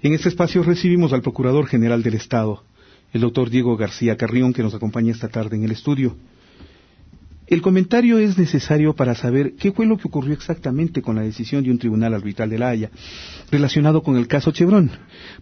En este espacio recibimos al Procurador General del Estado, el doctor Diego García Carrión, que nos acompaña esta tarde en el estudio. El comentario es necesario para saber qué fue lo que ocurrió exactamente con la decisión de un tribunal arbitral de La Haya relacionado con el caso Chevron.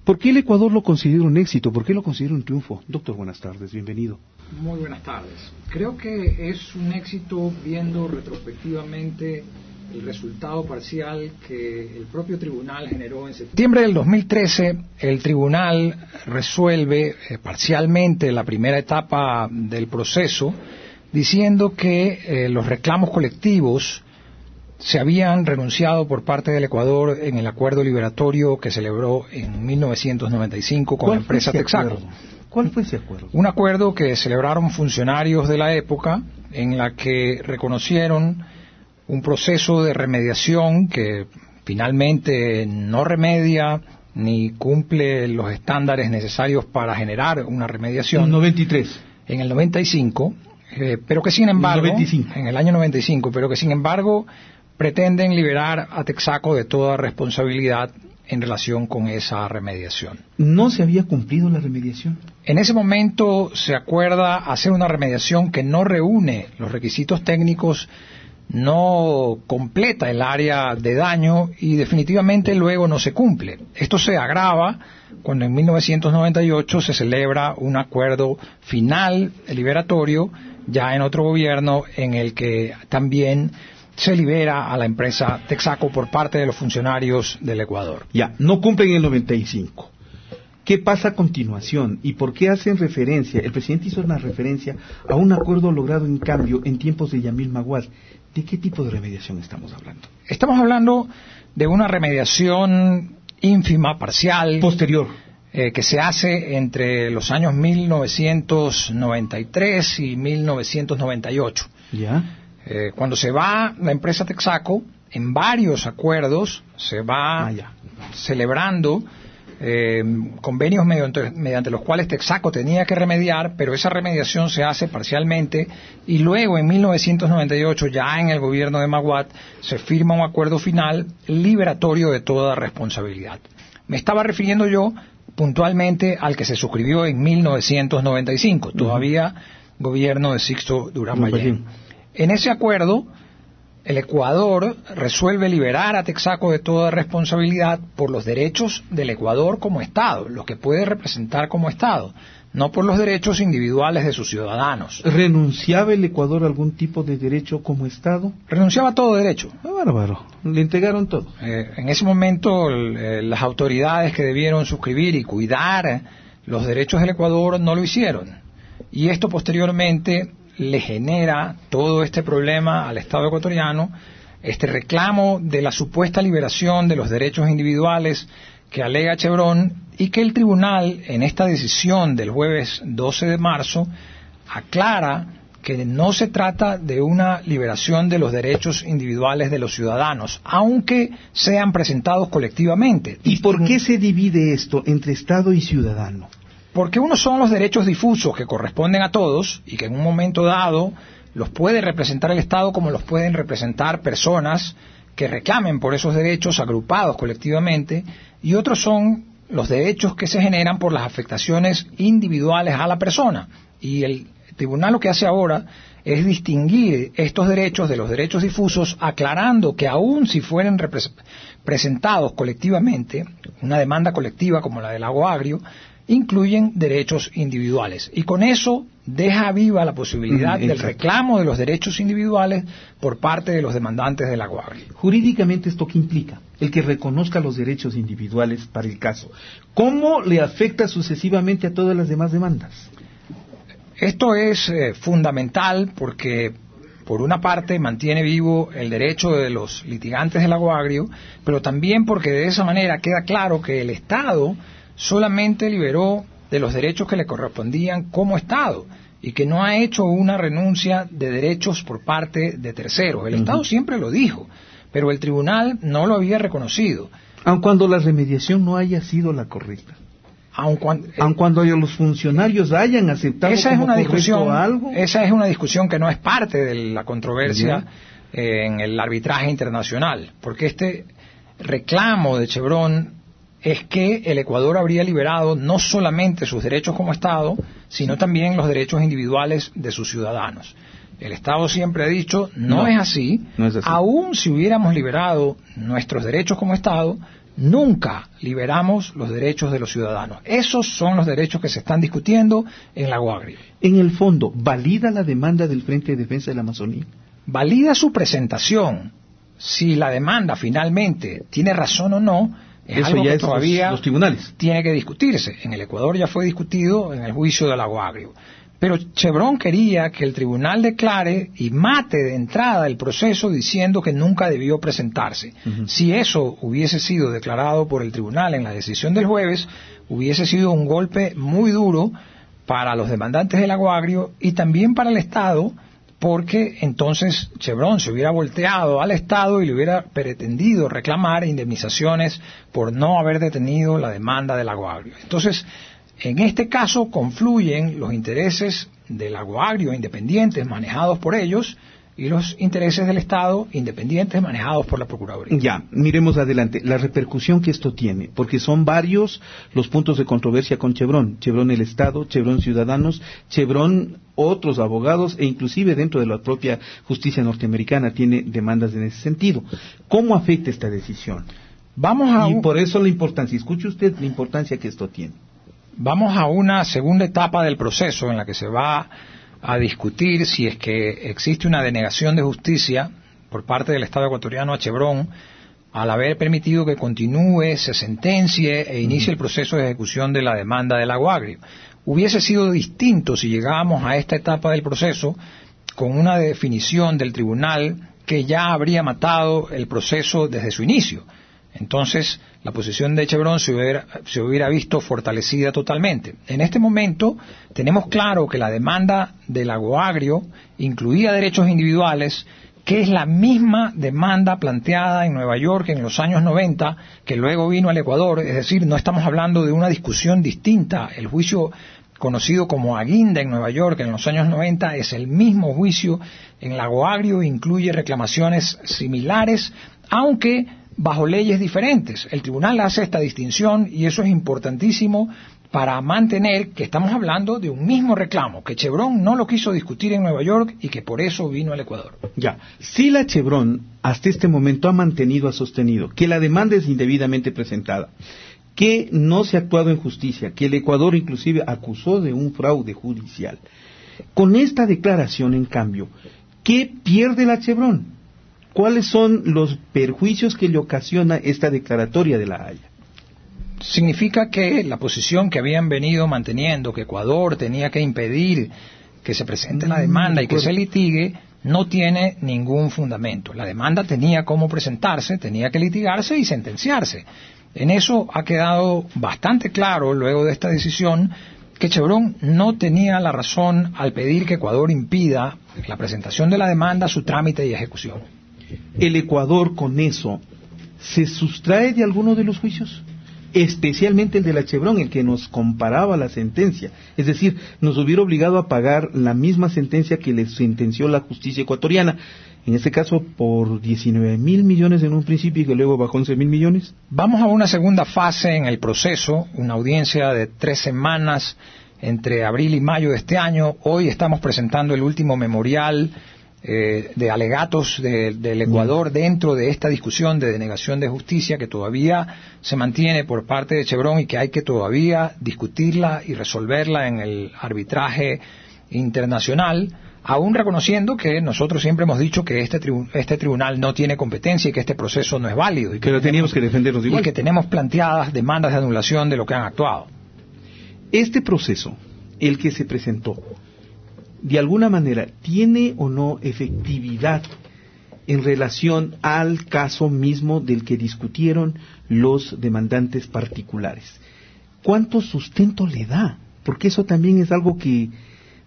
¿Por qué el Ecuador lo considera un éxito? ¿Por qué lo considera un triunfo? Doctor, buenas tardes, bienvenido. Muy buenas tardes. Creo que es un éxito viendo retrospectivamente el resultado parcial que el propio tribunal generó en septiembre del 2013. El tribunal resuelve eh, parcialmente la primera etapa del proceso diciendo que eh, los reclamos colectivos se habían renunciado por parte del Ecuador en el acuerdo liberatorio que celebró en 1995 con la empresa Texaco. ¿Cuál fue ese acuerdo? Un acuerdo que celebraron funcionarios de la época en la que reconocieron un proceso de remediación que finalmente no remedia ni cumple los estándares necesarios para generar una remediación. En el 93. En el 95, eh, pero que sin embargo, en el año 95, pero que sin embargo pretenden liberar a Texaco de toda responsabilidad en relación con esa remediación. ¿No se había cumplido la remediación? En ese momento se acuerda hacer una remediación que no reúne los requisitos técnicos no completa el área de daño y definitivamente luego no se cumple. Esto se agrava cuando en 1998 se celebra un acuerdo final liberatorio ya en otro gobierno en el que también se libera a la empresa Texaco por parte de los funcionarios del Ecuador. Ya, no cumplen en el 95. ¿Qué pasa a continuación y por qué hacen referencia? El presidente hizo una referencia a un acuerdo logrado en cambio en tiempos de Yamil Maguad. ¿De qué tipo de remediación estamos hablando? Estamos hablando de una remediación ínfima, parcial. Posterior. Eh, que se hace entre los años 1993 y 1998. ¿Ya? Eh, cuando se va la empresa Texaco, en varios acuerdos se va Ah, celebrando eh, convenios mediante, mediante, los cuales Texaco tenía que remediar, pero esa remediación se hace parcialmente y luego en 1998, ya en el gobierno de Maguad, se firma un acuerdo final liberatorio de toda responsabilidad. Me estaba refiriendo yo puntualmente al que se suscribió en 1995, todavía gobierno de Sixto Durán Ballén. En ese acuerdo, el Ecuador resuelve liberar a Texaco de toda responsabilidad por los derechos del Ecuador como Estado, lo que puede representar como Estado, no por los derechos individuales de sus ciudadanos. ¿Renunciaba el Ecuador a algún tipo de derecho como Estado? Renunciaba a todo derecho. Ah, bárbaro. Le entregaron todo. Eh, en ese momento, eh, las autoridades que debieron suscribir y cuidar los derechos del Ecuador no lo hicieron. Y esto posteriormente le genera todo este problema al Estado ecuatoriano, este reclamo de la supuesta liberación de los derechos individuales que alega Chevron y que el tribunal en esta decisión del jueves 12 de marzo aclara que no se trata de una liberación de los derechos individuales de los ciudadanos, aunque sean presentados colectivamente. ¿Y por qué se divide esto entre Estado y ciudadano? Porque unos son los derechos difusos que corresponden a todos y que en un momento dado los puede representar el Estado como los pueden representar personas que reclamen por esos derechos agrupados colectivamente y otros son los derechos que se generan por las afectaciones individuales a la persona. Y el tribunal lo que hace ahora es distinguir estos derechos de los derechos difusos, aclarando que aun si fueren presentados colectivamente, una demanda colectiva como la del agua agrio, incluyen derechos individuales. Y con eso deja viva la posibilidad del reclamo de los derechos individuales por parte de los demandantes del agua agrio. Jurídicamente, ¿esto qué implica? El que reconozca los derechos individuales para el caso. ¿Cómo le afecta sucesivamente a todas las demás demandas? Esto es eh, fundamental porque, por una parte, mantiene vivo el derecho de los litigantes del agua agrio, pero también porque de esa manera queda claro que el Estado solamente liberó de los derechos que le correspondían como Estado y que no ha hecho una renuncia de derechos por parte de terceros. El uh -huh. Estado siempre lo dijo, pero el tribunal no lo había reconocido. Aun cuando la remediación no haya sido la correcta. Aun cuando, Aun cuando los funcionarios hayan aceptado esa como es una discusión, algo. Esa es una discusión que no es parte de la controversia eh, en el arbitraje internacional, porque este reclamo de Chevron es que el Ecuador habría liberado no solamente sus derechos como Estado, sino también los derechos individuales de sus ciudadanos. El Estado siempre ha dicho, no, es, así, no es así, aún si hubiéramos liberado nuestros derechos como Estado, nunca liberamos los derechos de los ciudadanos. Esos son los derechos que se están discutiendo en la Guagri. En el fondo, ¿valida la demanda del Frente de Defensa de la Amazonía? Valida su presentación. Si la demanda finalmente tiene razón o no, es Eso algo ya que es todavía los tribunales. tiene que discutirse. En el Ecuador ya fue discutido en el juicio del Lago Agrio. Pero Chevron quería que el tribunal declare y mate de entrada el proceso diciendo que nunca debió presentarse. Si eso hubiese sido declarado por el tribunal en la decisión del jueves, hubiese sido un golpe muy duro para los demandantes del Lago Agrio y también para el Estado, porque entonces Chevron se hubiera volteado al Estado y le hubiera pretendido reclamar indemnizaciones por no haber detenido la demanda del Lago Agrio. Entonces, en este caso confluyen los intereses del Lago Agrio independientes manejados por ellos y los intereses del Estado independientes manejados por la Procuraduría. Ya, miremos adelante. La repercusión que esto tiene, porque son varios los puntos de controversia con Chevron. Chevron el Estado, Chevron Ciudadanos, Chevron otros abogados e inclusive dentro de la propia justicia norteamericana tiene demandas en ese sentido. ¿Cómo afecta esta decisión? Vamos a, Y por eso la importancia, escuche usted la importancia que esto tiene. vamos a una segunda etapa del proceso en la que se va a discutir si es que existe una denegación de justicia por parte del Estado ecuatoriano a Chevron al haber permitido que continúe, se sentencie e inicie el proceso de ejecución de la demanda del Lago Agrio. Hubiese sido distinto si llegábamos a esta etapa del proceso con una definición del tribunal que ya habría matado el proceso desde su inicio. Entonces, la posición de Chevron se hubiera, se hubiera visto fortalecida totalmente. En este momento, tenemos claro que la demanda del agroagrio incluía derechos individuales, que es la misma demanda planteada en Nueva York en los años 90, que luego vino al Ecuador. Es decir, no estamos hablando de una discusión distinta. El juicio conocido como Aguinda en Nueva York en los años 90 es el mismo juicio en Lago Agrio, incluye reclamaciones similares, aunque bajo leyes diferentes. El tribunal hace esta distinción y eso es importantísimo para mantener que estamos hablando de un mismo reclamo, que Chevron no lo quiso discutir en Nueva York y que por eso vino al Ecuador. Ya, si la Chevron hasta este momento ha mantenido, ha sostenido que la demanda es indebidamente presentada, que no se ha actuado en justicia, que el Ecuador inclusive acusó de un fraude judicial. Con esta declaración, en cambio, ¿qué pierde la Chevron? ¿Cuáles son los perjuicios que le ocasiona esta declaratoria de la Haya? Significa que la posición que habían venido manteniendo, que Ecuador tenía que impedir que se presente la demanda y que se litigue, no tiene ningún fundamento. La demanda tenía cómo presentarse, tenía que litigarse y sentenciarse. En eso ha quedado bastante claro, luego de esta decisión, que Chevron no tenía la razón al pedir que Ecuador impida la presentación de la demanda, su trámite y ejecución. ¿El Ecuador con eso se sustrae de alguno de los juicios? Especialmente el de la Chevron, el que nos comparaba la sentencia. Es decir, nos hubiera obligado a pagar la misma sentencia que le sentenció la justicia ecuatoriana. En este caso, por 19 mil millones en un principio y que luego bajó 11 mil millones. Vamos a una segunda fase en el proceso, una audiencia de tres semanas entre abril y mayo de este año. Hoy estamos presentando el último memorial eh, de alegatos de, del Ecuador dentro de esta discusión de denegación de justicia que todavía se mantiene por parte de Chevron y que hay que todavía discutirla y resolverla en el arbitraje internacional aún reconociendo que nosotros siempre hemos dicho que este, tribu este tribunal no tiene competencia y que este proceso no es válido. Y que Pero teníamos que defendernos igual. Y que tenemos planteadas demandas de anulación de lo que han actuado. Este proceso, el que se presentó, de alguna manera, ¿tiene o no efectividad en relación al caso mismo del que discutieron los demandantes particulares? ¿Cuánto sustento le da? Porque eso también es algo que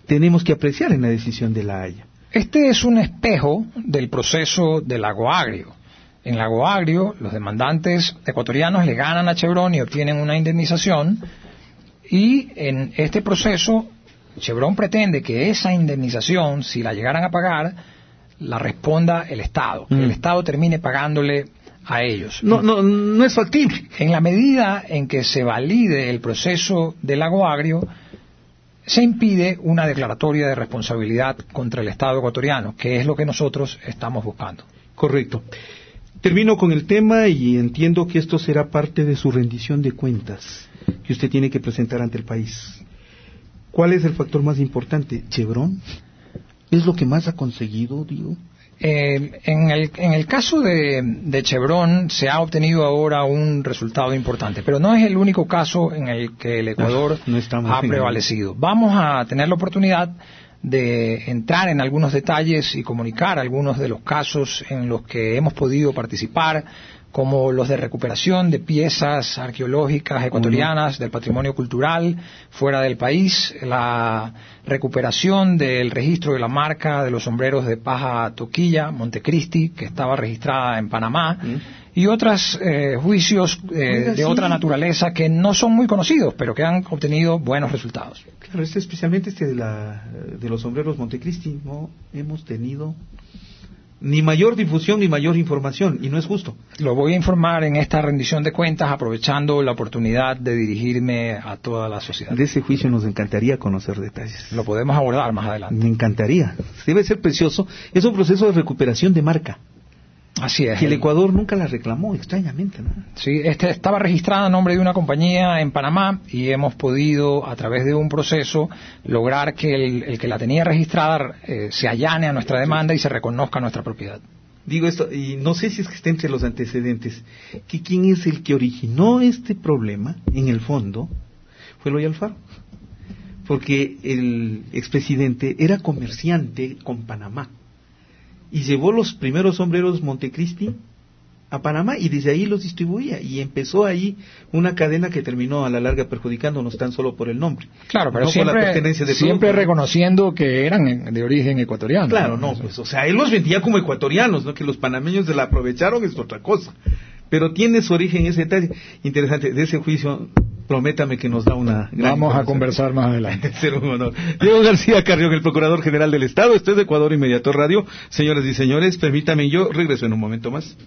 tenemos que apreciar en la decisión de la Haya. Este es un espejo del proceso del Lago Agrio. En Lago Agrio, los demandantes ecuatorianos le ganan a Chevron y obtienen una indemnización, y en este proceso, Chevron pretende que esa indemnización, si la llegaran a pagar, la responda el Estado, que Mm. el Estado termine pagándole a ellos. No, no, no es factible. En la medida en que se valide el proceso del lago agrio, se impide una declaratoria de responsabilidad contra el Estado ecuatoriano, que es lo que nosotros estamos buscando. Correcto. Termino con el tema y entiendo que esto será parte de su rendición de cuentas que usted tiene que presentar ante el país. ¿Cuál es el factor más importante? ¿Chevron? ¿Es lo que más ha conseguido, digo? Eh, en, el, en, el, caso de, de, Chevron se ha obtenido ahora un resultado importante, pero no es el único caso en el que el Ecuador no, ha prevalecido. Vamos a tener la oportunidad de entrar en algunos detalles y comunicar algunos de los casos en los que hemos podido participar como los de recuperación de piezas arqueológicas ecuatorianas del patrimonio cultural fuera del país, la recuperación del registro de la marca de los sombreros de paja toquilla, Montecristi, que estaba registrada en Panamá, y otros eh, juicios eh, de otra naturaleza que no son muy conocidos, pero que han obtenido buenos resultados. Claro, este, especialmente este de, la, de los sombreros Montecristi, no hemos tenido ni mayor difusión ni mayor información, y no es justo. Lo voy a informar en esta rendición de cuentas, aprovechando la oportunidad de dirigirme a toda la sociedad. De ese juicio nos encantaría conocer detalles. Lo podemos abordar más adelante. Me encantaría. Debe ser precioso. Es un proceso de recuperación de marca. Así es. Que el Ecuador nunca la reclamó, extrañamente, ¿no? Sí, este estaba registrada a nombre de una compañía en Panamá y hemos podido, a través de un proceso, lograr que el, que la tenía registrada eh, se allane a nuestra demanda y se reconozca nuestra propiedad. Digo esto, y no sé si es que está entre los antecedentes, que quién es el que originó este problema, en el fondo, fue Loy Alfaro. Porque el expresidente era comerciante con Panamá y llevó los primeros sombreros Montecristi a Panamá y desde ahí los distribuía y empezó ahí una cadena que terminó a la larga perjudicándonos tan solo por el nombre. Claro, pero siempre, reconociendo que eran de origen ecuatoriano. Claro, no, pues o sea, él los vendía como ecuatorianos, no que los panameños se la aprovecharon es otra cosa. Pero tiene su origen ese detalle interesante de ese juicio prométame que nos da una gran Vamos a conversar más adelante. Diego García Carrión, el Procurador General del Estado. Este es de Ecuador Inmediato Radio. Señoras y señores, permítame yo regreso en un momento más.